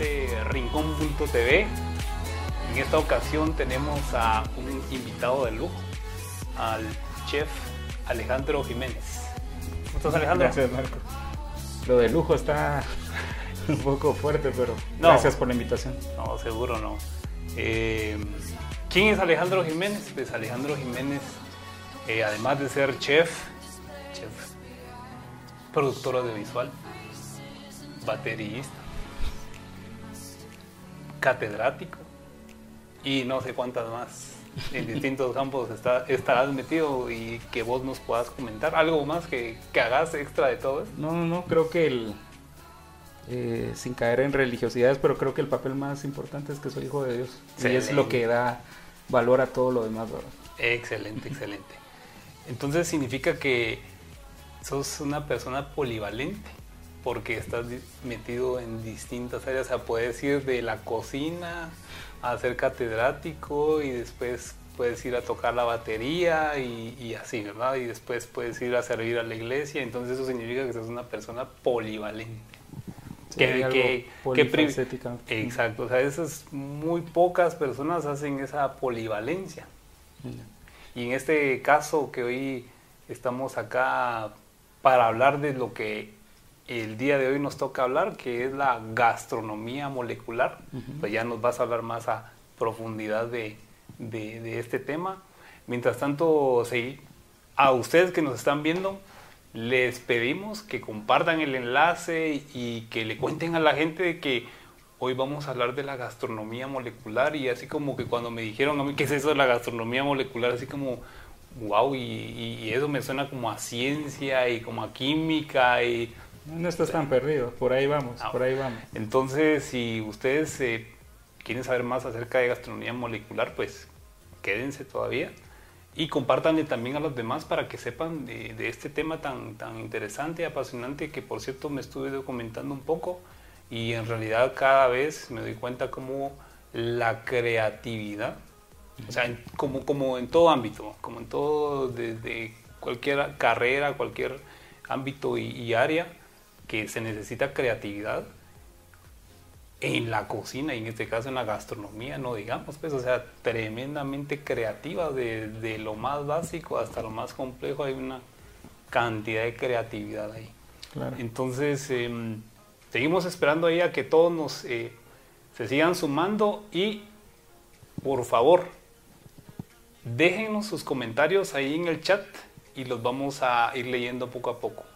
este Rincón.tv. En esta ocasión tenemos a un invitado de lujo, al chef Alejandro Jiménez. ¿Cómo estás Alejandro? Gracias Marco. Lo de lujo está un poco fuerte, pero gracias por la invitación. No, seguro no. Eh, ¿Quién es Alejandro Jiménez? Pues Alejandro Jiménez, eh, además de ser chef, chef, productor audiovisual, baterista, catedrático y no sé cuántas más en distintos campos está, estarás metido y que vos nos puedas comentar algo más que, que hagas extra de todo esto. No, no, creo que el, eh, sin caer en religiosidades, pero creo que el papel más importante es que soy hijo de Dios. Y es lo que da valor a todo lo demás, ¿verdad? Excelente, excelente. Entonces significa que sos una persona polivalente porque estás metido en distintas áreas. O sea, puedes ir de la cocina a ser catedrático y después puedes ir a tocar la batería y, así, ¿verdad? Y después puedes ir a servir a la iglesia. Entonces eso significa que sos una persona polivalente que, que, exacto, o sea, esas muy pocas personas hacen esa polivalencia. Y en este caso que hoy estamos acá para hablar de lo que el día de hoy nos toca hablar, que es la gastronomía molecular, pues ya nos vas a hablar más a profundidad de, de, este tema. Mientras tanto, sí, a ustedes que nos están viendo, les pedimos que compartan el enlace y que le cuenten a la gente que hoy vamos a hablar de la gastronomía molecular. Y así como que cuando me dijeron a mí qué es eso de la gastronomía molecular, así como wow, y, eso me suena como a ciencia y como a química y... No estás tan perdido, por ahí vamos, por ahí vamos. Entonces, si ustedes eh, quieren saber más acerca de gastronomía molecular, pues quédense todavía y compártanle también a los demás para que sepan de, este tema tan, tan interesante y apasionante que por cierto me estuve documentando un poco y en realidad cada vez me doy cuenta como la creatividad, o sea, como, como en todo ámbito, como en todo, desde cualquier carrera, cualquier ámbito y área que se necesita creatividad, en la cocina y en este caso en la gastronomía, no digamos, pues, o sea, tremendamente creativa, de, lo más básico hasta lo más complejo, hay una cantidad de creatividad ahí. Entonces, em, seguimos esperando ahí a que todos nos eh, se sigan sumando y, por favor, déjenos sus comentarios ahí en el chat y los vamos a ir leyendo poco a poco.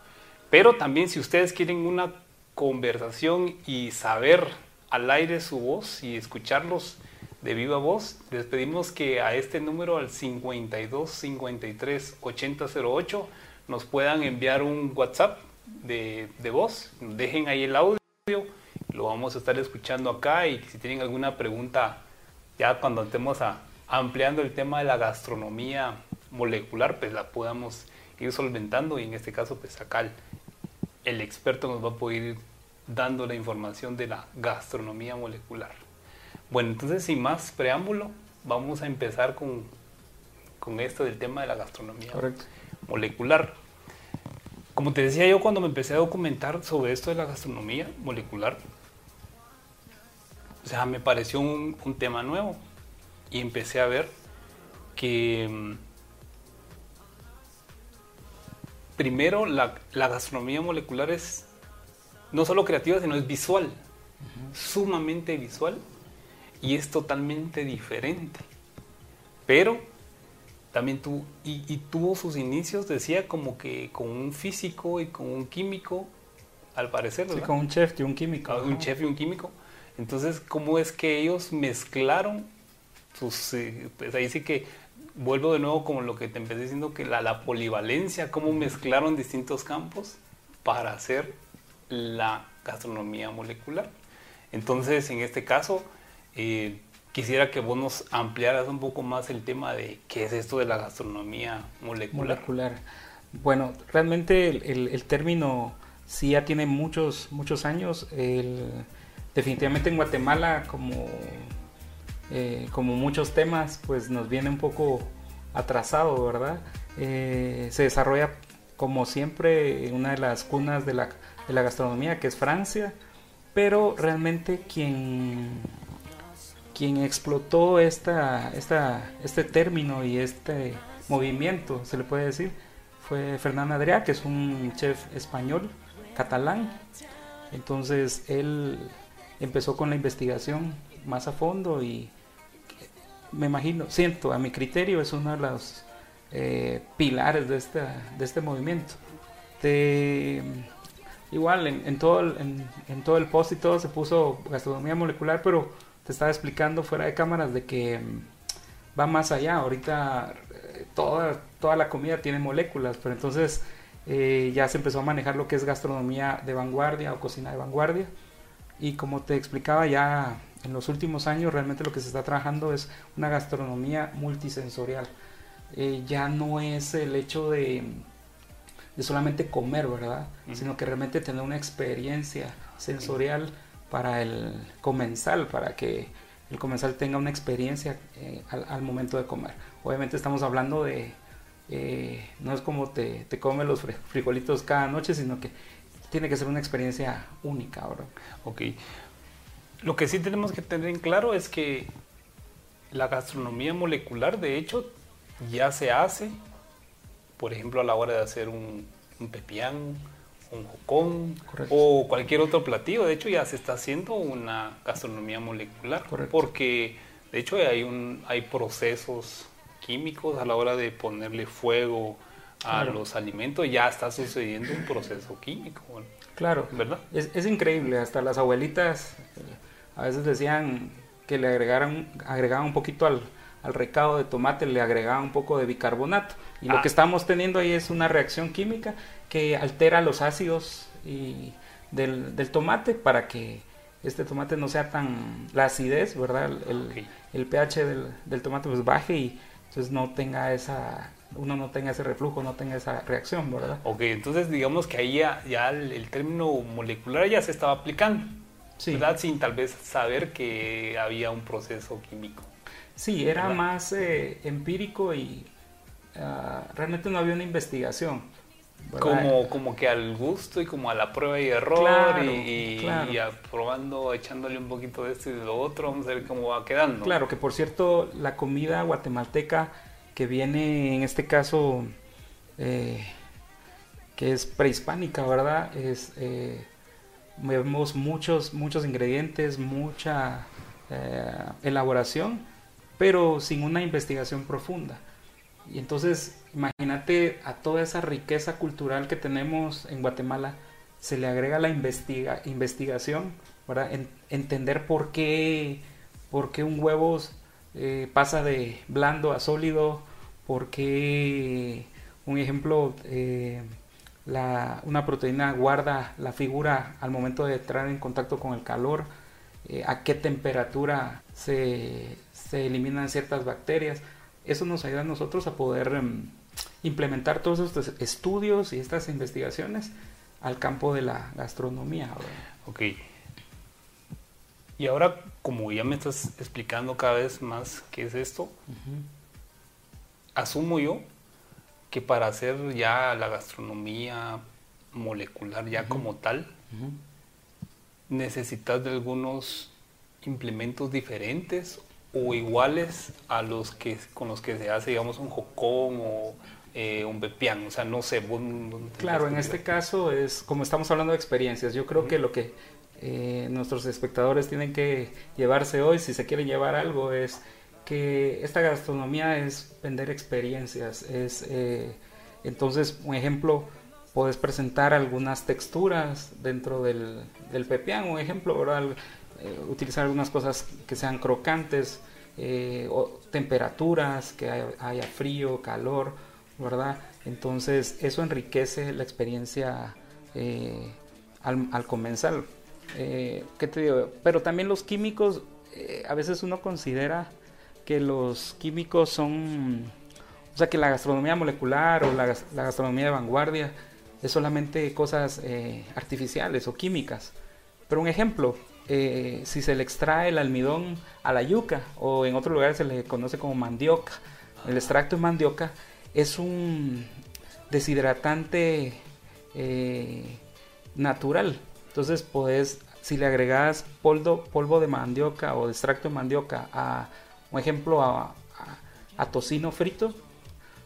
Pero también si ustedes quieren una conversación y saber al aire su voz y escucharlos de viva voz, les pedimos que a este número, al 52 53 8008, nos puedan enviar un WhatsApp de, voz, dejen ahí el audio, lo vamos a estar escuchando acá y si tienen alguna pregunta, ya cuando estemos ampliando el tema de la gastronomía molecular, pues la podamos ir solventando y en este caso, pues acá el, experto nos va a poder ir dando la información de la gastronomía molecular. Bueno, entonces sin más preámbulo, vamos a empezar con, con esto del tema de la gastronomía molecular. Como te decía yo cuando me empecé a documentar sobre esto de la gastronomía molecular, o sea, me pareció un, un tema nuevo y empecé a ver que primero la, la gastronomía molecular es no solo creativa, sino es visual, sumamente visual y es totalmente diferente. Pero también tú, y, tuvo sus inicios, decía, como que con un físico y con un químico, al parecer. Sí, con un chef y un químico. un chef y un químico. Entonces, ¿cómo es que ellos mezclaron sus... Eh, pues ahí sí que vuelvo de nuevo como lo que te empecé diciendo, que la, la polivalencia, cómo mezclaron distintos campos para hacer la gastronomía molecular. Entonces, en este caso, eh, quisiera que vos nos ampliaras un poco más el tema de qué es esto de la gastronomía molecular. molecular. Bueno, realmente el, término sí ya tiene muchos, muchos años. definitivamente en Guatemala, como, eh, como muchos temas, pues nos viene un poco atrasado, ¿verdad? Eh, se desarrolla como siempre en una de las cunas de la de la gastronomía, que es Francia. pero realmente quien, quien explotó esta, esta, este término y este movimiento, se le puede decir, fue Fernando Adrià, que es un chef español, catalán. Entonces él empezó con la investigación más a fondo y me imagino, siento, a mi criterio es uno de los eh, pilares de, de este movimiento. igual en, todo el, en, todo el post y todo se puso gastronomía molecular, pero te estaba explicando fuera de cámaras de que mm, va más allá. Ahorita eh, toda, toda la comida tiene moléculas, pero entonces eh, ya se empezó a manejar lo que es gastronomía de vanguardia o cocina de vanguardia. Y como te explicaba ya en los últimos años realmente lo que se está trabajando es una gastronomía multisensorial. Eh, ya no es el hecho de, de solamente comer, ¿verdad? Sino que realmente tener una experiencia sensorial para el comensal, para que el comensal tenga una experiencia eh, al, momento de comer. Obviamente estamos hablando de, eh, no es como te, te comes los frijolitos cada noche, sino que tiene que ser una experiencia única, ¿verdad? Ok. Lo que sí tenemos que tener en claro es que la gastronomía molecular, de hecho, ya se hace, por ejemplo, a la hora de hacer un, pepián, un jocón o cualquier otro platillo. De hecho, ya se está haciendo una gastronomía molecular, porque de hecho hay, un, hay procesos químicos a la hora de ponerle fuego a los alimentos, ya está sucediendo un proceso químico. Claro, ¿verdad? Es, es increíble, hasta las abuelitas a veces decían que le agregaran, agregaban un poquito al, recado de tomate, le agregaban un poco de bicarbonato. Y lo ah. que estamos teniendo ahí es una reacción química que altera los ácidos y del, tomate para que este tomate no sea tan la acidez, ¿verdad? El, pH del, tomate pues baje y entonces no tenga esa uno no tenga ese reflujo, no tenga esa reacción, ¿verdad? Ok, entonces digamos que ahí ya, el, término molecular ya se estaba aplicando sin tal vez saber que había un proceso químico. Sí, era más eh, empírico y ah, realmente no había una investigación. Como, como que al gusto y como a la prueba y error y, probando, echándole un poquito de esto y de lo otro, vamos a ver cómo va quedando. Claro, que por cierto, la comida guatemalteca que viene en este caso, eh, que es prehispánica, ¿verdad? Es eh, vemos muchos, muchos ingredientes, mucha eh, elaboración, pero sin una investigación profunda. Y entonces, imagínate a toda esa riqueza cultural que tenemos en Guatemala, se le agrega la investiga, investigación, para entender por qué, por qué un huevo eh, pasa de blando a sólido, por qué, un ejemplo, eh, una proteína guarda la figura al momento de entrar en contacto con el calor, eh, a qué temperatura se, eliminan ciertas bacterias. Eso nos ayuda a nosotros a poder em, implementar todos estos estudios y estas investigaciones al campo de la gastronomía. Ok. Y ahora, como ya me estás explicando cada vez más qué es esto, asumo yo que para hacer ya la gastronomía molecular ya como tal, necesitas de algunos implementos diferentes o iguales a los que con los que se hace, digamos, un jocón o eh, un bepián. O sea, no sé. claro, en este caso es como estamos hablando de experiencias. Yo creo que lo que eh, nuestros espectadores tienen que llevarse hoy, si se quieren llevar algo, es que esta gastronomía es vender experiencias, es eh, entonces, un ejemplo, puedes presentar algunas texturas dentro del, del pepián, un ejemplo. Eh, utilizar algunas cosas que sean crocantes, eh, o temperaturas, que haya, frío, calor, ¿verdad? Entonces, eso enriquece la experiencia al, al, comensal. ¿Qué te digo? Pero también los químicos, a veces uno considera que los químicos son, o sea, que la gastronomía molecular o la, gastronomía de vanguardia es solamente cosas eh, artificiales o químicas. Pero un ejemplo, eh, si se le extrae el almidón a la yuca o en otros lugares se le conoce como mandioca, el extracto de mandioca es un deshidratante eh, natural. Entonces puedes si le agregas polvo, polvo de mandioca o extracto de mandioca a, un ejemplo, a, tocino frito,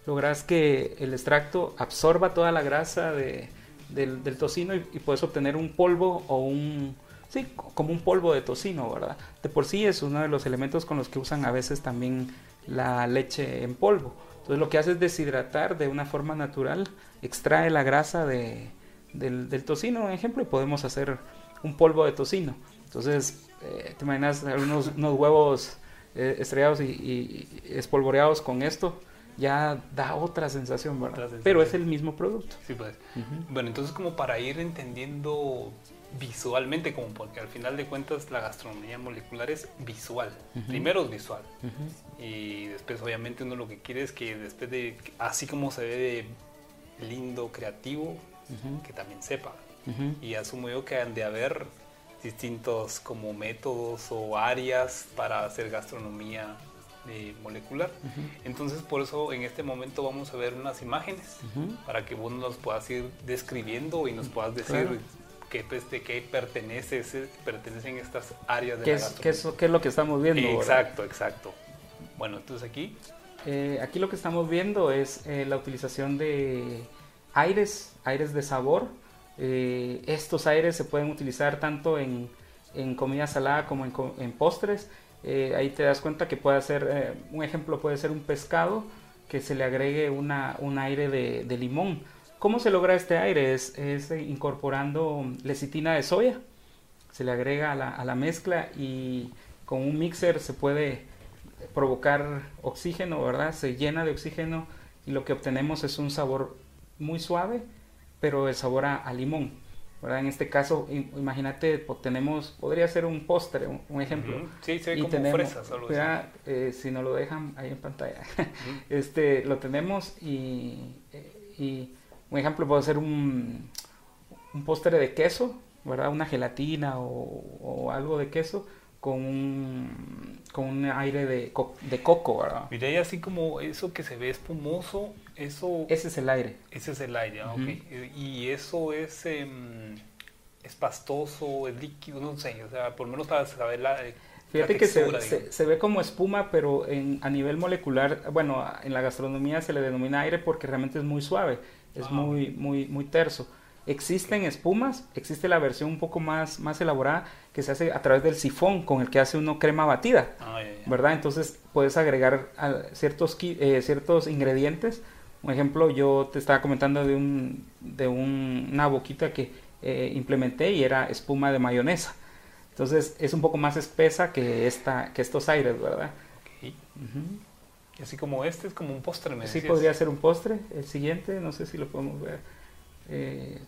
logras que el extracto absorba toda la grasa de, del, tocino y, puedes obtener un polvo o un, sí, como un polvo de tocino, ¿verdad? De por sí es uno de los elementos con los que usan a veces también la leche en polvo. Entonces lo que hace es deshidratar de una forma natural, extrae la grasa de, del, tocino, por ejemplo, y podemos hacer un polvo de tocino. Entonces, eh, te imaginas unos huevos eh, estrellados y, espolvoreados con esto, ya da otra sensación, ¿verdad? Pero es el mismo producto. Sí, pues. Bueno, entonces como para ir entendiendo visualmente, como porque al final de cuentas la gastronomía molecular es visual. Primero es visual. Y después obviamente uno lo que quiere es que después de, así como se ve de lindo, creativo, que también sepa. Y asumo yo que han de haber distintos como métodos o áreas para hacer gastronomía eh, molecular. Entonces por eso en este momento vamos a ver unas imágenes para que vos nos puedas ir describiendo y nos puedas decir qué, pues, de qué pertenece, pertenecen estas áreas de ¿Qué la es, gastronomía. ¿qué es, lo que estamos viendo? exacto, exacto. Bueno, entonces aquí... Eh, aquí lo que estamos viendo es eh, la utilización de aires, aires de sabor, eh, estos aires se pueden utilizar tanto en, comida salada como en, postres. Eh, ahí te das cuenta que puede ser, eh, un ejemplo puede ser un pescado que se le agregue un aire de, limón. ¿Cómo se logra este aire? Es, incorporando lecitina de soya. Se le agrega a la, a la mezcla y con un mixer se puede provocar oxígeno, ¿verdad? Se llena de oxígeno y lo que obtenemos es un sabor muy suave pero el sabor a, limón. ¿verdad? En este caso, imagínate, tenemos, podría ser un postre, un, ejemplo. Sí, se ve como tenemos, fresas, eh, si no lo dejan ahí en pantalla, este, lo tenemos y, eh, y, un ejemplo puede ser un, un postre de queso, ¿verdad? Una gelatina o, o algo de queso con un, con un aire de, de coco, ¿verdad? Mira, y así como eso que se ve espumoso, eso... Ese es el aire. Ese es el aire, ah, Y eso es, em, es pastoso, es líquido, no sé, o sea, por lo menos para saber la... Fíjate que se, se, ve como espuma, pero en, a nivel molecular, bueno, en la gastronomía se le denomina aire porque realmente es muy suave, es muy, muy, muy terso. Existen espumas, existe la versión un poco más, más elaborada que se hace a través del sifón con el que hace uno crema batida, ah, ¿verdad? Entonces puedes agregar ciertos, eh, ciertos ingredientes. Por ejemplo, yo te estaba comentando de, un, de una boquita que eh, implementé y era espuma de mayonesa. Entonces es un poco más espesa que, esta, que estos aires, ¿verdad? Y así como este es como un postre, me Sí, podría ser un postre. El siguiente, no sé si lo podemos ver. Eh,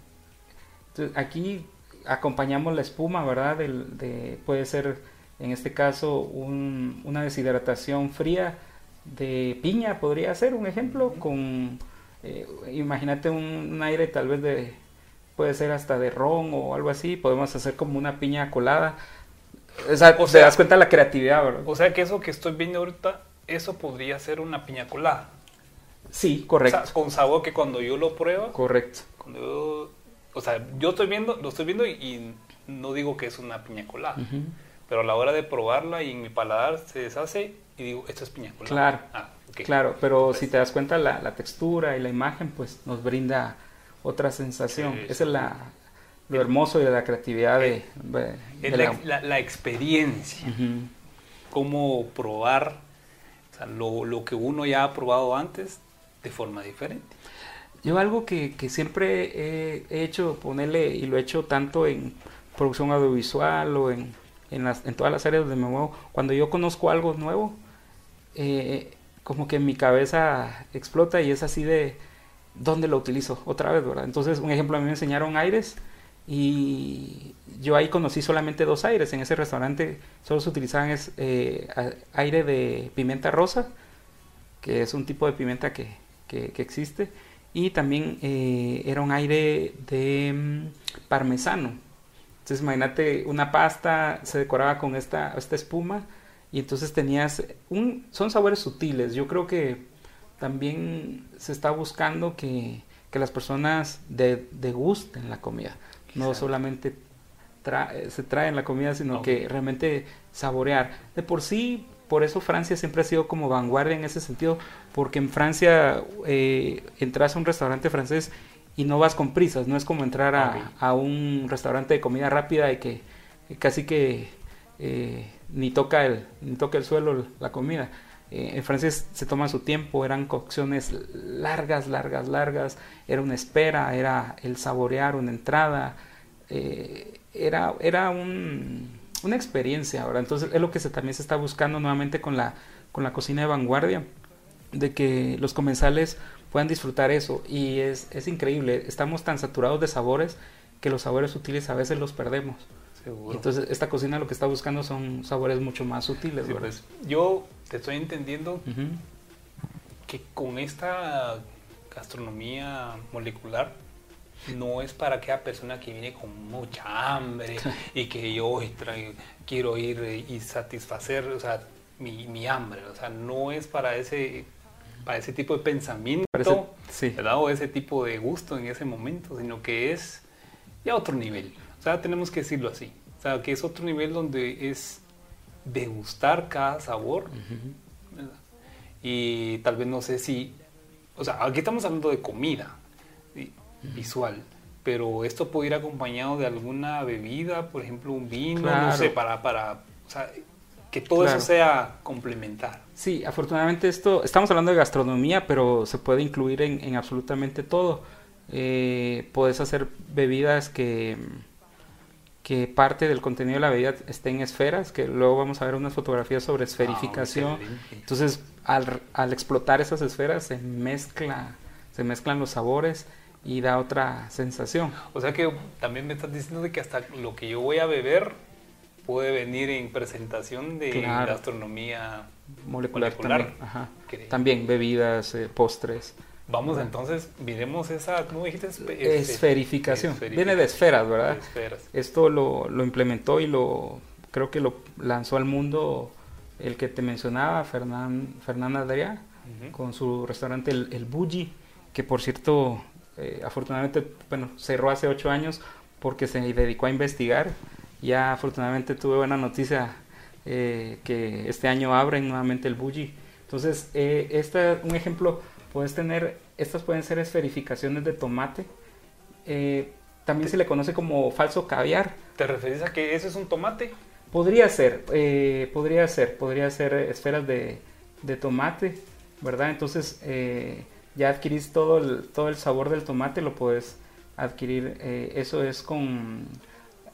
aquí acompañamos la espuma, ¿verdad? de, puede ser, en este caso, una deshidratación fría de piña, podría ser un ejemplo, con, eh, imagínate un, aire tal vez de, puede ser hasta de ron o algo así, podemos hacer como una piña colada. O sea, te das cuenta de la creatividad, ¿verdad? O sea que eso que estoy viendo ahorita, eso podría ser una piña colada. Sí, correcto. con sabor que cuando yo lo pruebo. Correcto. Cuando yo o sea, yo estoy viendo, lo estoy viendo y, no digo que es una piña colada, pero a la hora de probarla y en mi paladar se deshace y digo, esto es piña colada. Claro, ah, claro, pero si te das cuenta la, textura y la imagen, pues nos brinda otra sensación. Esa es la, lo hermoso de la creatividad de, es la, experiencia, cómo probar lo, lo que uno ya ha probado antes de forma diferente. Yo algo que, siempre he hecho, ponerle, y lo he hecho tanto en producción audiovisual o en, en, las, en todas las áreas donde me muevo, cuando yo conozco algo nuevo, eh, como que mi cabeza explota y es así de, ¿dónde lo utilizo? Otra vez, ¿verdad? Entonces, un ejemplo, a mí me enseñaron aires y yo ahí conocí solamente dos aires. En ese restaurante solo se utilizaban es, eh, aire de pimienta rosa, que es un tipo de pimienta que, que, que existe y también eh, era un aire de mm, parmesano. Entonces imagínate una pasta se decoraba con esta, esta espuma y entonces tenías un son sabores sutiles. Yo creo que también se está buscando que, que las personas de, degusten la comida, no solamente se trae en la comida, sino que realmente saborear. De por sí, por eso Francia siempre ha sido como vanguardia en ese sentido, porque en Francia eh, entras a un restaurante francés y no vas con prisas, no es como entrar a, un restaurante de comida rápida y que casi que eh, ni, toca el, ni el suelo la comida. Eh, en Francia se toma su tiempo, eran cocciones largas, largas, largas, era una espera, era el saborear una entrada, eh, era, era un, una experiencia ahora. Entonces es lo que se, también se está buscando nuevamente con la, con la cocina de vanguardia, de que los comensales puedan disfrutar eso. Y es, es increíble, estamos tan saturados de sabores que los sabores sutiles a veces los perdemos. Entonces esta cocina lo que está buscando son sabores mucho más sutiles. Pues, yo te estoy entendiendo que con esta gastronomía molecular no es para aquella persona que viene con mucha hambre y que yo quiero ir y satisfacer o sea, mi, mi hambre. O sea, no es para ese para ese tipo de pensamiento, ¿verdad? O ese tipo de gusto en ese momento, sino que es ya otro nivel. O sea, tenemos que decirlo así. O sea, que es otro nivel donde es degustar cada sabor. Y tal vez no sé si, o sea, aquí estamos hablando de comida visual, pero esto puede ir acompañado de alguna bebida, por ejemplo, un vino, no sé, para, para, o sea, que todo eso sea complementar. Sí, afortunadamente esto, estamos hablando de gastronomía, pero se puede incluir en, absolutamente todo. Eh, puedes hacer bebidas que, que parte del contenido de la bebida esté en esferas, que luego vamos a ver unas fotografías sobre esferificación. Ah, Entonces, al, al, explotar esas esferas se mezcla, se mezclan los sabores y da otra sensación. O sea que también me estás diciendo de que hasta lo que yo voy a beber puede venir en presentación de gastronomía molecular. También, bebidas, eh, postres. Vamos entonces, miremos esa, ¿cómo dijiste? Esferificación. Viene de esferas, ¿verdad? Esto lo, lo, implementó y lo creo que lo lanzó al mundo el que te mencionaba, Fernán, Fernanda Adrià, con su restaurante El, el Bulli, que por cierto, eh, afortunadamente, bueno, cerró hace ocho años porque se dedicó a investigar ya afortunadamente tuve buena noticia eh, que este año abren nuevamente el Bulli. Entonces, eh, este, un ejemplo, puedes tener, estas pueden ser esferificaciones de tomate. Eh, también se le conoce como falso caviar. ¿Te refieres a que ese es un tomate? Podría ser, eh, podría ser, podría ser esferas de, de tomate, ¿verdad? Entonces, ya adquirís todo el, todo el sabor del tomate, lo puedes adquirir. eso es con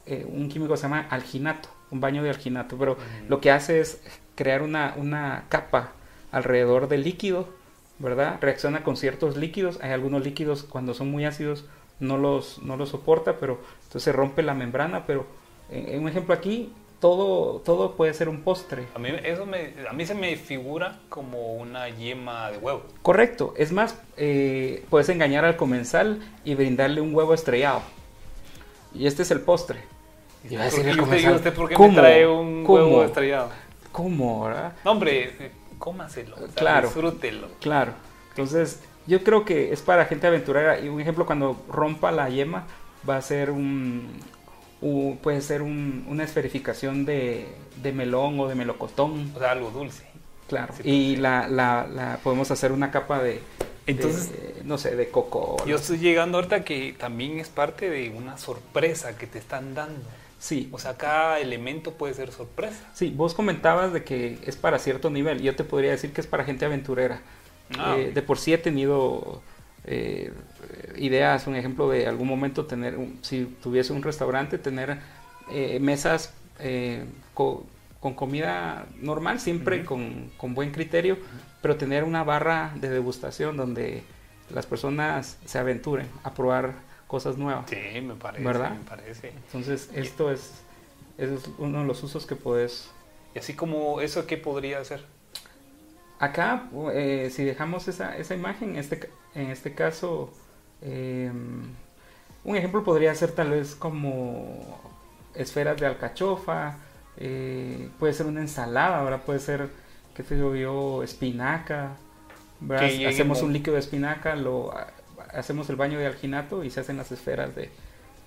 eh, un químico que se llama alginato, un baño de alginato, pero lo que hace es crear una, una capa alrededor del líquido, ¿verdad? Reacciona con ciertos líquidos, hay algunos líquidos cuando son muy ácidos no los, no los soporta, pero entonces se rompe la membrana, pero en, un ejemplo aquí, todo, todo puede ser un postre. A mí, eso me, a mí se me figura como una yema de huevo. Correcto, es más, eh, puedes engañar al comensal y brindarle un huevo estrellado. Y este es el postre. Y a decir usted, por qué me trae un huevo estrellado? ¿Cómo, verdad? No, hombre, cómaselo, claro, disfrútelo. Claro. Entonces, yo creo que es para gente aventurera. Y un ejemplo, cuando rompa la yema, va a ser un. puede ser un, una esferificación de, de, melón o de melocotón. O sea, algo dulce. Claro. y la, la, la, podemos hacer una capa de, entonces, no sé, de coco. Yo estoy llegando ahorita que también es parte de una sorpresa que te están dando. Sí. O sea, cada elemento puede ser sorpresa. Sí, vos comentabas de que es para cierto nivel. Yo te podría decir que es para gente aventurera. Ah. Eh, de por sí he tenido eh, ideas, un ejemplo de algún momento tener, si tuviese un restaurante, tener eh, mesas con, comida normal, siempre con, con, buen criterio, pero tener una barra de degustación donde las personas se aventuren a probar cosas nuevas. Sí, me parece. ¿Verdad? Me parece. Entonces, esto es, es uno de los usos que puedes... Y así como eso, ¿qué podría hacer? Acá, eh, si dejamos esa, esa imagen, en este, en este caso, em, un ejemplo podría ser tal vez como esferas de alcachofa, eh, puede ser una ensalada, ahora puede ser, qué te digo yo, espinaca, Hacemos un líquido de espinaca, lo hacemos el baño de alginato y se hacen las esferas de,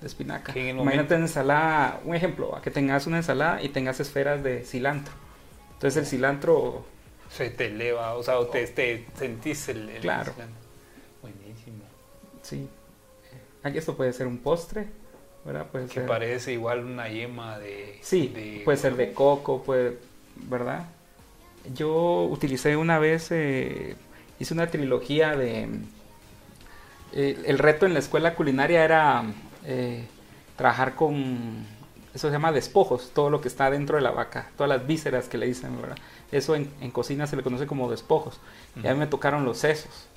de espinaca. En Imagínate una ensalada, un ejemplo, a que tengas una ensalada y tengas esferas de cilantro. Entonces el cilantro, Se te eleva, o sea, o te, te sentís el... el- Claro. Buenísimo. sí. Aquí esto puede ser un postre, ¿verdad? Puede Que ser... parece igual una yema de... Sí, de- puede ser de coco, puede, ¿verdad? Yo utilicé una vez, eh, hice una trilogía de... eh, el reto en la escuela culinaria era eh, trabajar con, eso se llama despojos, todo lo que está dentro de la vaca, todas las vísceras que le dicen, ¿verdad? Eso en, en cocina se le conoce como despojos. Y a mí me tocaron los sesos.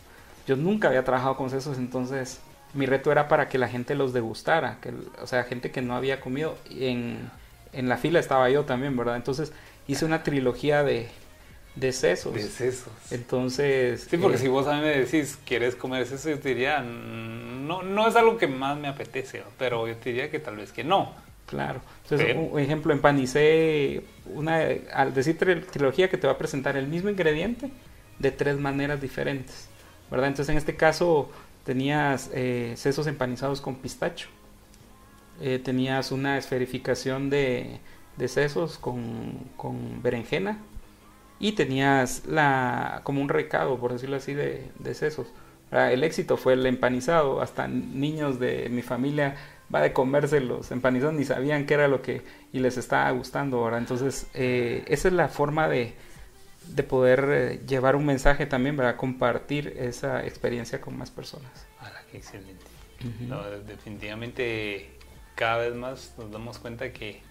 Yo nunca había trabajado con sesos, entonces mi reto era para que la gente los degustara, que, o sea, gente que no había comido. Y en, en la fila estaba yo también, ¿verdad? Entonces hice una trilogía de, de sesos. De sesos. Entonces... Sí, porque eh, si vos a mí me decís, ¿quieres comer eso? Yo te diría, "Mm, no, no es algo que más me apetece, ¿no? pero yo te diría que tal vez que no. Claro. Entonces, Pero- un ejemplo, empanicé una, al decir tri- trilogía que te va a presentar el mismo ingrediente de tres maneras diferentes, ¿verdad? Entonces, en este caso tenías eh, sesos empanizados con pistacho, eh, tenías una esferificación de, de sesos con, con berenjena y tenías la como un recado, por decirlo así, de, de sesos. Ah, El éxito fue el empanizado, hasta niños de mi familia va de comerse los empanizados ni sabían qué era lo que y les estaba gustando ahora. Entonces, eh, esa es la forma de, de poder eh, llevar un mensaje también, ¿verdad? Compartir esa experiencia con más personas. ¡Hala, qué excelente! No, definitivamente cada vez más nos damos cuenta que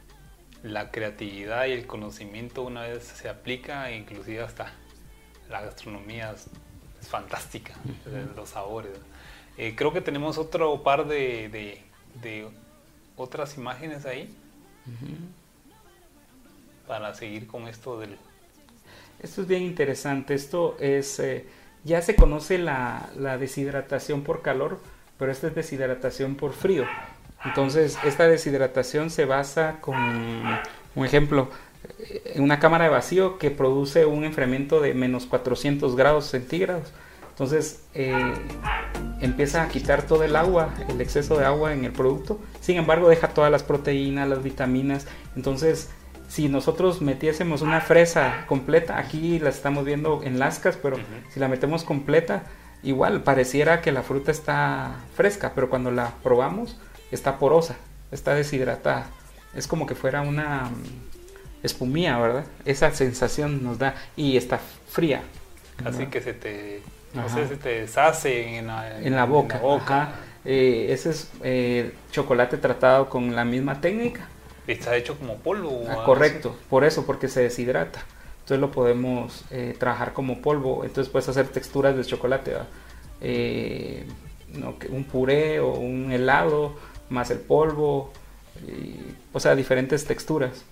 la creatividad y el conocimiento una vez se aplica, inclusive hasta la gastronomía es, es fantástica, eh, los sabores. Eh, creo que tenemos otro par de, de- de otras imágenes ahí para seguir con esto del... Esto es bien interesante. Esto es, eh, ya se conoce la, la deshidratación por calor, pero esta es deshidratación por frío. Entonces, esta deshidratación se basa con, un ejemplo, una cámara de vacío que produce un enfriamiento de menos 400 grados centígrados. Entonces, eh, empieza a quitar todo el agua, el exceso de agua en el producto. Sin embargo, deja todas las proteínas, las vitaminas. Entonces, si nosotros metiésemos una fresa completa, aquí la estamos viendo en lascas, pero si la metemos completa, igual pareciera que la fruta está fresca, pero cuando la probamos está porosa, está deshidratada. Es como que fuera una mm, espumía, ¿verdad? Esa sensación nos da y está fría. ¿no? que se te, no sé, se te deshace en la, en la boca. ajá. Eh, ese es eh, chocolate tratado con la misma técnica. Está hecho como polvo. Ah, correcto, por eso, porque se deshidrata. Entonces lo podemos eh, trabajar como polvo. Entonces puedes hacer texturas de chocolate. un puré o un helado más el polvo. y- o sea, diferentes texturas.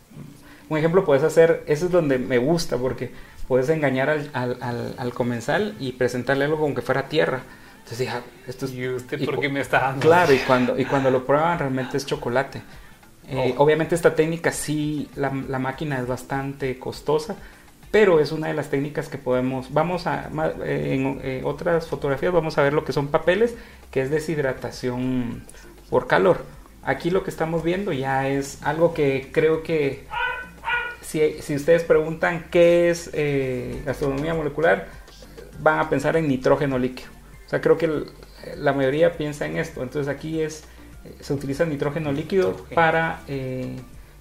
Un ejemplo puedes hacer, eso es donde me gusta porque puedes engañar al, al, al- al comensal y presentarle algo como que fuera tierra. Entonces dije, "Ah, esto es ¿Y usted por qué me está dando? Claro, y cuando, y cuando lo prueban realmente es chocolate. Eh, Oh. Obviamente esta técnica sí, la, la máquina es bastante costosa, pero es una de las técnicas que podemos, vamos a, eh, en eh, otras fotografías vamos a ver lo que son papeles, que es deshidratación por calor. Aquí lo que estamos viendo ya es algo que creo que si, si ustedes preguntan qué es eh, gastronomía molecular, van a pensar en nitrógeno líquido. O sea, creo que el- la mayoría piensa en esto. Entonces aquí es, eh, se utiliza nitrógeno líquido para eh,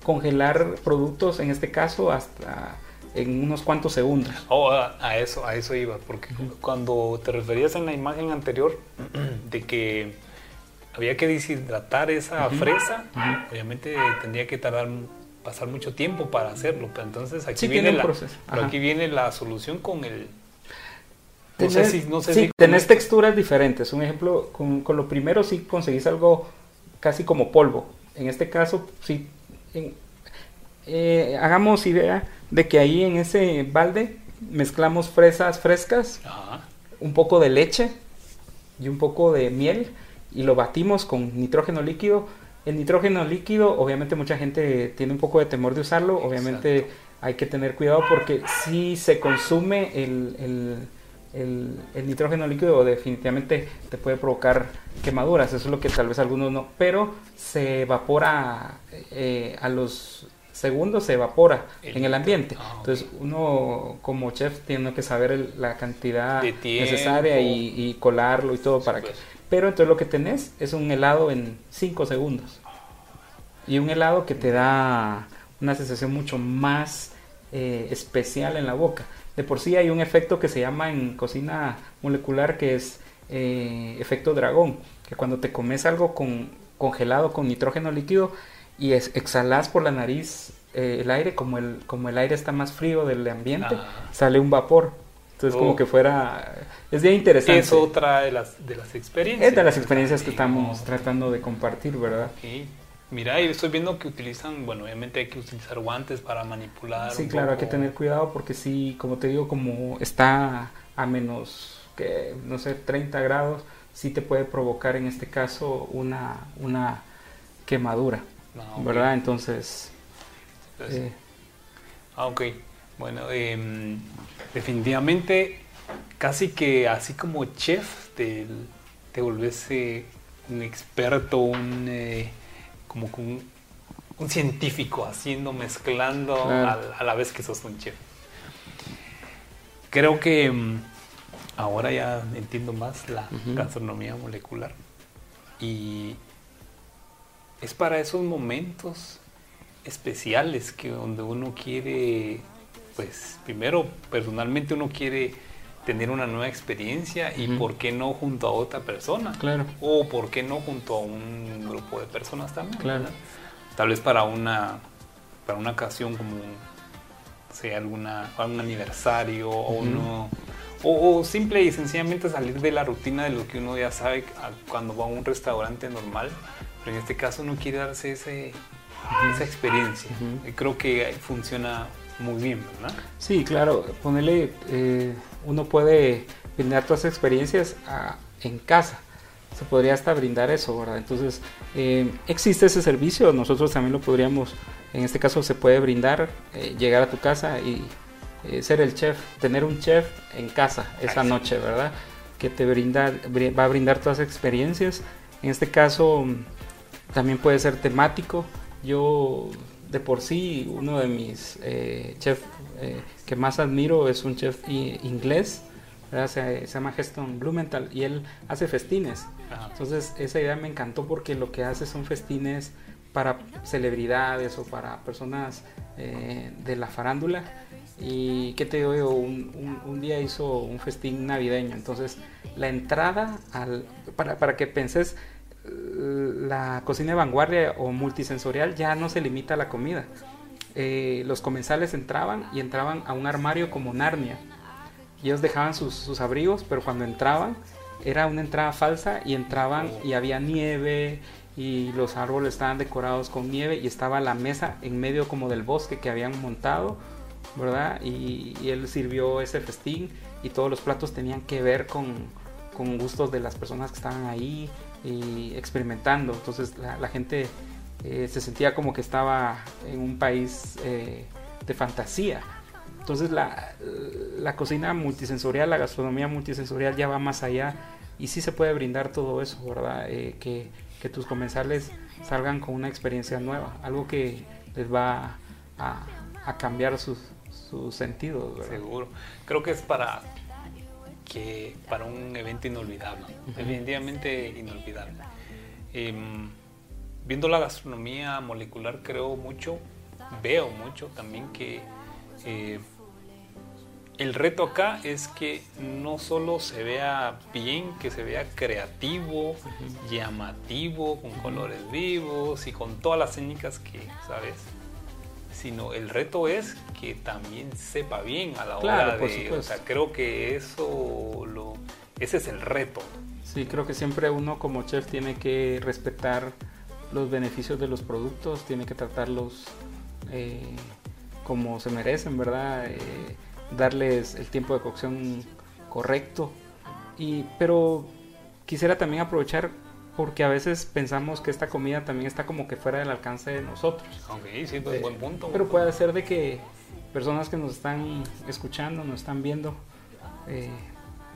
congelar productos, en este caso hasta en unos cuantos segundos. Oh, a, a eso, a eso iba, porque cuando te referías en la imagen anterior de que había que deshidratar esa Ujú, fresa, ujú. obviamente tendría que tardar pasar mucho tiempo para hacerlo, pero entonces aquí Sí, viene la, pero aquí viene la solución con el no sé Tener- si no sé sí, si tenés texturas diferentes. Un ejemplo, con, con lo primero sí conseguís algo casi como polvo. En este caso, sí. en- eh, hagamos idea de que ahí en ese balde mezclamos fresas frescas, Ajá. un poco de leche y un poco de miel y lo batimos con nitrógeno líquido. El nitrógeno líquido, obviamente mucha gente tiene un poco de temor de usarlo, obviamente hay que tener cuidado porque si se consume el, el- el, nitrógeno líquido definitivamente te puede provocar quemaduras, eso es lo que tal vez algunos no, pero se evapora eh, a los segundos, se evapora en el ambiente. Ah, Entonces uno como chef tiene que saber la cantidad necesaria y, colarlo y todo para que... Pero entonces lo que tenés es un helado en 5 segundos. Y un helado que te da una sensación mucho más eh, especial en la boca. De por sí hay un efecto que se llama en cocina molecular que es eh, efecto dragón, que cuando te comes algo con, congelado con nitrógeno líquido y es, exhalas por la nariz eh, el aire, como el, como el aire está más frío del ambiente, ah. sale un vapor. Entonces como oh. que fuera... Es bien interesante. Es otra de las, de las experiencias. Es de las experiencias que estamos tratando de compartir, ¿verdad? Sí. Mira, y estoy viendo que utilizan, bueno, obviamente hay que utilizar guantes para manipular. Sí, claro, hay que tener cuidado porque sí, como te digo, como está a menos, que no sé, 30 grados, sí te puede provocar en este caso una, una quemadura, ah, ¿verdad? Entonces... Eh, ah, ok. Bueno, em, definitivamente, casi que así como chef, te, te volvés eh, un experto, un... Eh, como un, un científico haciendo, mezclando a, la vez que sos un chef. Creo que mm, ahora ya entiendo más la gastronomía molecular y es para esos momentos especiales que donde uno quiere, pues primero personalmente uno quiere tener una nueva experiencia y por qué no junto a otra persona. Claro. O por qué no junto a un grupo de personas también. Claro. Tal vez para una, para una ocasión como sea alguna, algún aniversario o uno... O, simple y sencillamente salir de la rutina de lo que uno ya sabe cuando va a un restaurante normal. Pero en este caso uno quiere darse ese, esa experiencia. Y creo que funciona muy bien, ¿verdad? Sí, claro. Ponerle... Eh, uno puede brindar todas las experiencias en casa. Se podría hasta brindar eso, ¿verdad? Entonces, eh, existe ese servicio, nosotros también lo podríamos, en este caso se puede brindar, eh, llegar a tu casa y ser el chef, tener un chef en casa esa noche, ¿verdad? Que te brinda, va a brindar todas las experiencias. En este caso, también puede ser temático. Yo, de por sí, uno de mis chefs eh, que más admiro es un chef inglés, se, llama Heston Blumenthal y él hace festines. Entonces esa idea me encantó porque lo que hace son festines para celebridades o para personas eh, de la farándula. Y que te digo, un, un, día hizo un festín navideño. Entonces la entrada, al, para, para que penses, la cocina de vanguardia o multisensorial ya no se limita a la comida eh, los comensales entraban y entraban a un armario como Narnia. Y ellos dejaban sus, abrigos, pero cuando entraban era una entrada falsa y entraban y había nieve y los árboles estaban decorados con nieve y estaba la mesa en medio como del bosque que habían montado, ¿verdad? Y, él sirvió ese festín y todos los platos tenían que ver con, con gustos de las personas que estaban ahí experimentando. Entonces la, gente eh, se sentía como que estaba en un país eh, de fantasía. Entonces la, la, cocina multisensorial, la gastronomía multisensorial ya va más allá y sí se puede brindar todo eso, ¿verdad? Eh, que, tus comensales salgan con una experiencia nueva, algo que les va a, cambiar sus sentidos. Seguro. Creo que es para que para un evento inolvidable, definitivamente inolvidable. Em, viendo la gastronomía molecular creo mucho, veo mucho también que eh, el reto acá es que no solo se vea bien, que se vea creativo, llamativo, con colores vivos y con todas las técnicas que sabes, sino el reto es que también sepa bien a la hora de, o sea, creo que eso lo, ese es el reto. Sí, creo que siempre uno como chef tiene que respetar los beneficios de los productos, tiene que tratarlos eh, como se merecen, ¿verdad? Eh, darles el tiempo de cocción correcto. Y, pero quisiera también aprovechar porque a veces pensamos que esta comida también está como que fuera del alcance de nosotros. Ok, sí, pues, buen punto. Pero puede ser de que personas que nos están escuchando, nos están viendo, eh,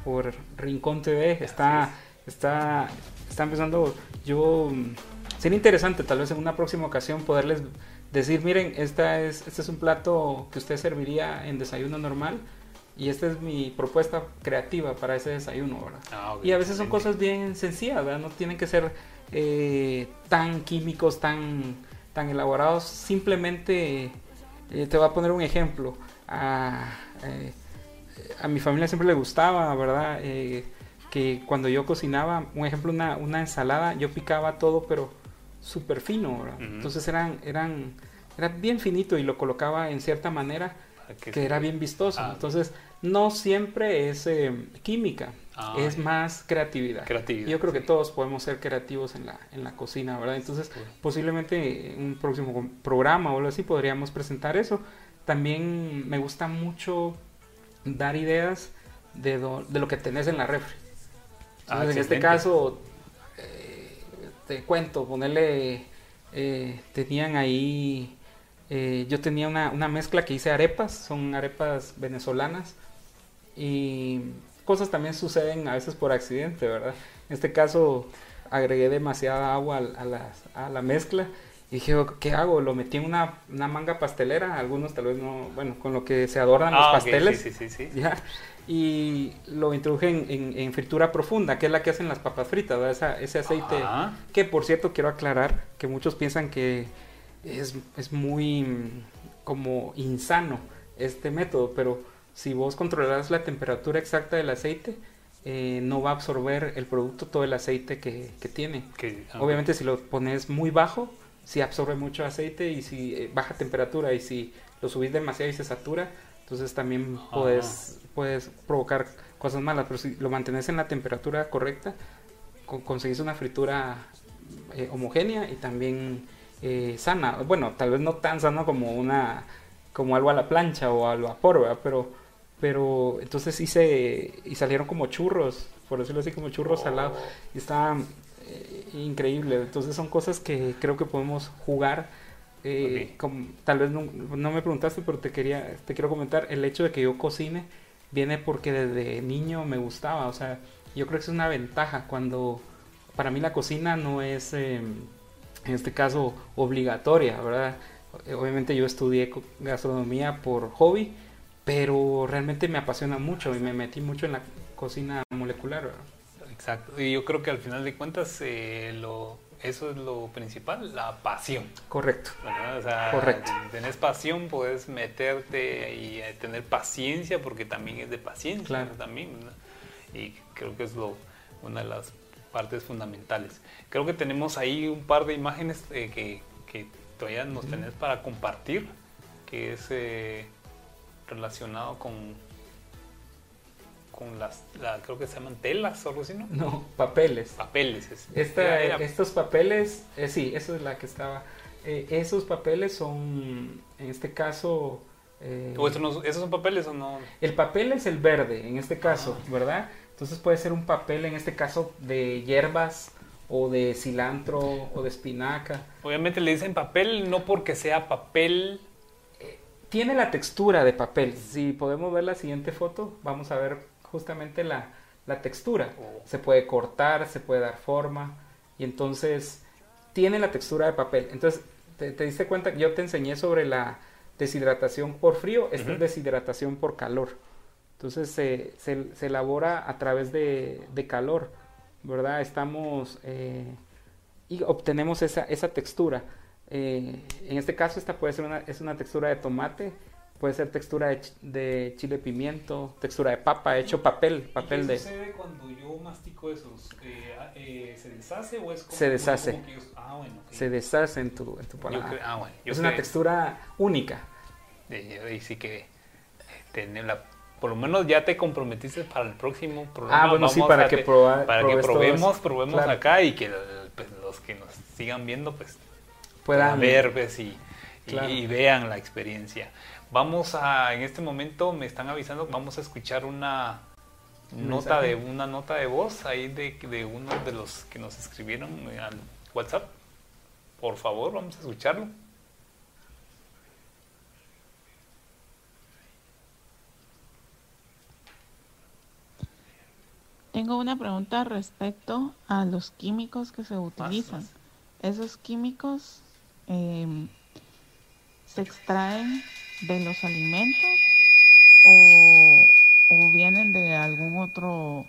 por Rincón TV. Está, está, está empezando. Yo sería interesante tal vez en una próxima ocasión poderles decir, miren, esta es, este es un plato que usted serviría en desayuno normal y esta es mi propuesta creativa para ese desayuno, ¿verdad? Ah, y a veces son cosas bien sencillas, ¿verdad? No tienen que ser eh, tan químicos, tan, tan elaborados. Simplemente, eh, te voy a poner un ejemplo. A, eh, a mi familia siempre le gustaba, ¿verdad? Que cuando yo cocinaba, un ejemplo, una, una ensalada, yo picaba todo, pero súper fino. Entonces eran, eran, era bien finito y lo colocaba en cierta manera que que era bien vistoso. Ah. Entonces, no siempre es eh, química, Ah, es más creatividad. Creatividad, Yo creo que todos podemos ser creativos en la, en la cocina, ¿verdad? Entonces, Sí. posiblemente en un próximo programa o algo así podríamos presentar eso. También me gusta mucho dar ideas de, do- de lo que tenés en la refri. Ah, en este caso, eh, te cuento, ponerle, eh, tenían ahí, eh, yo tenía una, una mezcla que hice arepas, son arepas venezolanas y cosas también suceden a veces por accidente, ¿verdad? En este caso agregué demasiada agua a, las- a la mezcla y dije, ¿qué hago? Lo metí en una, una manga pastelera, algunos tal vez no, bueno, con lo que se adornan los Ah, ok, pasteles. Sí, sí, sí. sí. ¿ya? Y lo introduje en, en- en fritura profunda, que es la que hacen las papas fritas, ¿verdad? Esa- ese aceite. Ajá. Que por cierto, quiero aclarar que muchos piensan que es, es muy mm, como insano este método, pero si vos controlas la temperatura exacta del aceite, eh, no va a absorber el producto todo el aceite que, que tiene. Ah, Obviamente si lo pones muy bajo, si absorbe mucho aceite y si eh, baja temperatura y si lo subís demasiado y se satura, entonces también Ah. puedes, puedes provocar cosas malas, pero si lo mantenés en la temperatura correcta, co- conseguís una fritura eh, homogénea y también eh, sana. Bueno, tal vez no tan sana como una como algo a la plancha o al vapor, ¿verdad? Pero pero entonces hice y salieron como churros, por decirlo así, como churros Oh. salados y estaban eh, increíble. Entonces son cosas que creo que podemos jugar. eh, como- tal vez no, no me preguntaste, pero te quería te quiero comentar el hecho de que yo cocine viene porque desde niño me gustaba. O sea, yo creo que es una ventaja cuando para mí la cocina no es eh, en este caso obligatoria, ¿verdad? Obviamente yo estudié gastronomía por hobby, pero realmente me apasiona mucho y me metí mucho en la cocina molecular. ¿verdad? Exacto. Y yo creo que al final de cuentas eh, lo, eso es lo principal, la pasión. Correcto. ¿verdad? O sea, Correcto. tenés pasión, puedes meterte y eh, tener paciencia, porque también es de paciencia. Claro. También, ¿verdad? Y creo que es lo, una de las partes fundamentales. Creo que tenemos ahí un par de imágenes eh, que, que todavía nos tenés para compartir, que es eh, relacionado con, con las, la- creo que se llaman telas o algo así, ¿no? No, papeles. Papeles. es- Esta- era- era- estos papeles, eh, sí, esa es la que estaba. Eh, esos papeles son, en este caso, eh, ¿O estos no- ¿Esos son papeles o no? el papel es el verde, en este caso, Ah. ¿verdad? Entonces puede ser un papel, en este caso, de hierbas o de cilantro o de espinaca. Obviamente le dicen papel no porque sea papel Tiene la textura de papel. Si podemos ver la siguiente foto, vamos a ver justamente la, la textura. Oh. Se puede cortar, se puede dar forma y entonces tiene la textura de papel. Entonces, ¿te, te diste cuenta que yo te enseñé sobre la deshidratación por frío? Esta Ujú. es deshidratación por calor. Entonces se, se- se elabora a través de, de calor, ¿verdad? Estamos eh, y obtenemos esa, esa textura. Eh, en este caso esta puede ser una, es una textura de tomate, puede ser textura de, ch- de chile pimiento, textura de papa, hecho papel, papel de... sucede cuando yo mastico esos? Eh, ¿Se deshace o es como, Se deshace. como que yo- ah, bueno. ok. Se deshace en tu, en tu cre- ah, bueno. Es una textura única. eh, ahí sí que eh, tener la- por lo menos ya te comprometiste para el próximo programa. Ah, bueno, sí, Vamos para a que te- proba- para que probemos, probemos Claro. acá y que pues, los que nos sigan viendo pues Puedan ver pues, y, y- Claro. y vean la experiencia. Vamos a, en este momento me están avisando, vamos a escuchar una Un nota de una nota de voz ahí de, de uno de los que nos escribieron al WhatsApp. Por favor, vamos a escucharlo. Tengo una pregunta respecto a los químicos que se utilizan. ¿Esos químicos em, se extraen de los alimentos o, vienen de algún otro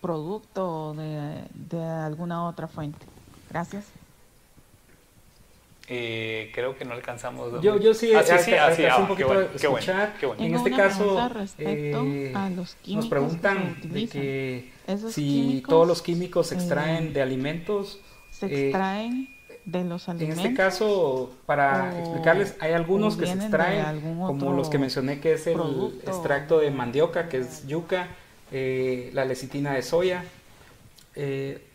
producto o de, de alguna otra fuente? Gracias. Eh, creo que no alcanzamos. Yo, yo sí, ah, sí, ah, ah, un poquito bueno, escuchar. Qué bueno, En este caso, eh, nos preguntan de que si todos los químicos se extraen de alimentos. Se eh, extraen de los alimentos. En este caso, para explicarles, hay algunos que se extraen, como los que mencioné, que es el extracto de mandioca, que es yuca, eh, la lecitina de soya.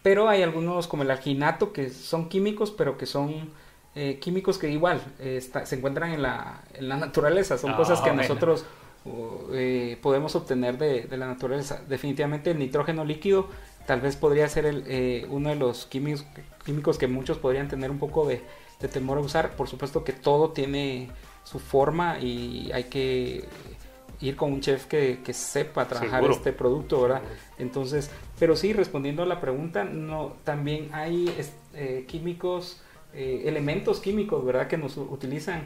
pero hay algunos como el alginato que son químicos, pero que son eh, químicos que igual eh, se encuentran en la, en la naturaleza, son cosas que ah, nosotros eh, podemos obtener de, la naturaleza. Definitivamente el nitrógeno líquido tal vez podría ser el, uno de los químicos, químicos que muchos podrían tener un poco de, temor a usar. Por supuesto que todo tiene su forma y hay que ir con un chef que, sepa trabajar este producto, ¿verdad? Entonces, pero sí, respondiendo a la pregunta, no, también hay químicos eh, elementos químicos, ¿verdad? Que nos utilizan.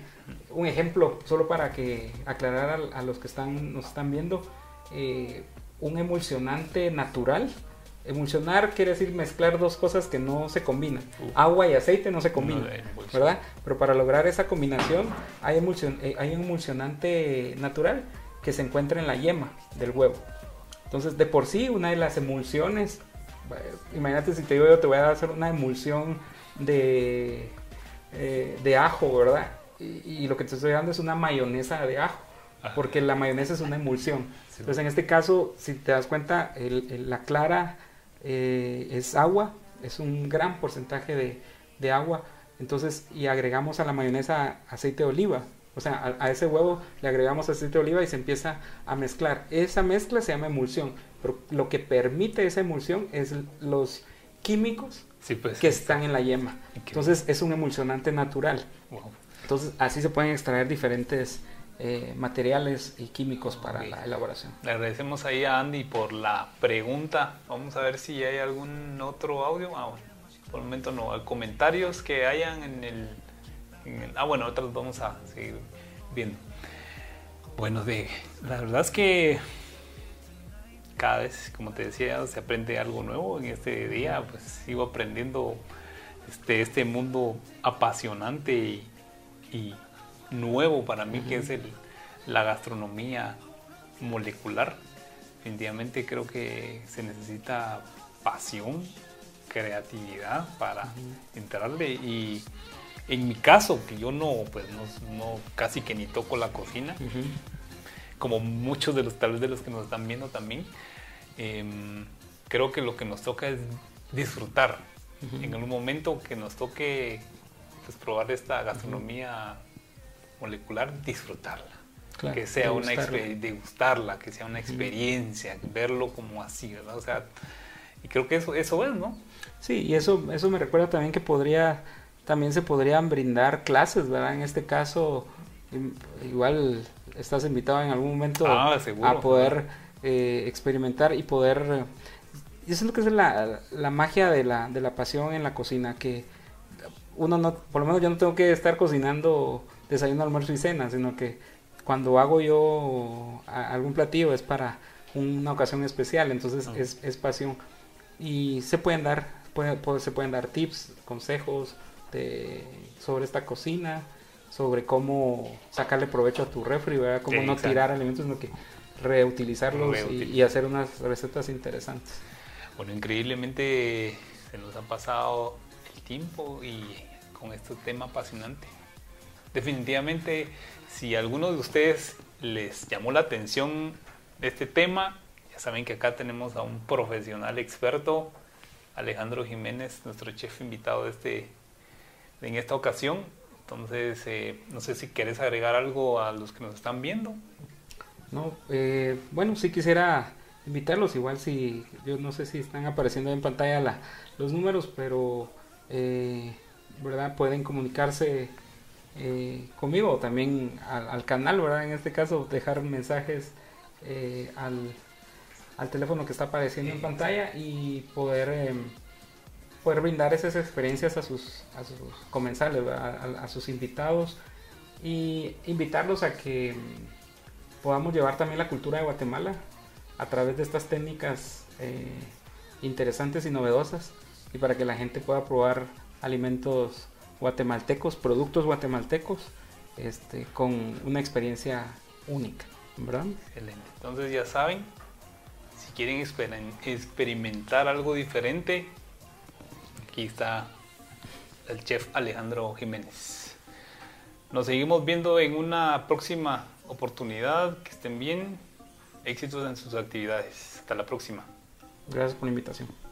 Un ejemplo, solo para que aclarar a, los que están, nos están viendo, eh, un emulsionante natural. Emulsionar quiere decir mezclar dos cosas que no se combinan. Agua y aceite no se combinan, ¿verdad? Pero para lograr esa combinación hay, emulsion, eh, hay un emulsionante natural que se encuentra en la yema del huevo. Entonces, de por sí, una de las emulsiones, imagínate si te digo yo, te voy a hacer una emulsión de, eh, de ajo, ¿verdad? Y, lo que te estoy dando es una mayonesa de ajo, porque la mayonesa es una emulsión. Entonces, en este caso, si te das cuenta, la clara eh, es agua, es un gran porcentaje de, de, agua. Entonces, y agregamos a la mayonesa aceite de oliva. O sea, a, a, ese huevo le agregamos aceite de oliva y se empieza a mezclar. Esa mezcla se llama emulsión, pero lo que permite esa emulsión es los químicos pues, que están en la yema. Entonces es un emulsionante natural. Entonces así se pueden extraer diferentes eh, materiales y químicos para la elaboración. Le agradecemos ahí a Andy por la pregunta. Vamos a ver si hay algún otro audio. Ah, por el momento no. Comentarios que hayan en el, ah, bueno, otros vamos a seguir viendo. Bueno, de, la verdad es que cada vez, como te decía, se aprende algo nuevo. En este día, pues sigo aprendiendo este, este mundo apasionante y, nuevo para mí, que es el, la gastronomía molecular. Definitivamente creo que se necesita pasión, creatividad para entrarle y en mi caso que yo no pues no, casi que ni toco la cocina como muchos de los tal vez de los que nos están viendo también, em, creo que lo que nos toca es disfrutar. En algún momento que nos toque pues, probar esta gastronomía molecular, disfrutarla. que sea una degustarla, que sea una experiencia, verlo como así, ¿verdad? O sea, y creo que eso, eso es, ¿no? Sí, y eso, eso me recuerda también que podría, también se podrían brindar clases, ¿verdad? En este caso, igual estás invitado en algún momento ah, a poder eh, experimentar y poder... Yo siento que es la, la magia de la, de la pasión en la cocina, que uno no, por lo menos yo no tengo que estar cocinando desayuno, almuerzo y cena, sino que cuando hago yo algún platillo es para una ocasión especial, entonces ah. es, es, pasión. Y se pueden dar, se pueden dar tips, consejos de, sobre esta cocina, sobre cómo sacarle provecho a tu refri, ¿verdad? Cómo no tirar alimentos, sino que reutilizarlos y, hacer unas recetas interesantes. Bueno, increíblemente se nos ha pasado el tiempo y con este tema apasionante. Definitivamente, si a alguno de ustedes les llamó la atención este tema, ya saben que acá tenemos a un profesional experto, Alejandro Jiménez, nuestro chef invitado de este, en esta ocasión entonces, eh, no sé si quieres agregar algo a los que nos están viendo. No, eh, bueno, sí quisiera invitarlos, igual si, yo no sé si están apareciendo en pantalla la, los números, pero, eh, ¿verdad? Pueden comunicarse conmigo o también al, canal, ¿verdad? En este caso, dejar mensajes al, al teléfono que está apareciendo en pantalla y poder, em, poder brindar esas experiencias a sus, a sus comensales, a, sus invitados y invitarlos a que em, podamos llevar también la cultura de Guatemala a través de estas técnicas eh, interesantes y novedosas y para que la gente pueda probar alimentos guatemaltecos, productos guatemaltecos, este, con una experiencia única, ¿verdad? Excelente. Entonces ya saben, si quieren experimentar algo diferente, aquí está el chef Alejandro Jiménez. Nos seguimos viendo en una próxima oportunidad. Que estén bien. Éxitos en sus actividades. Hasta la próxima. Gracias por la invitación.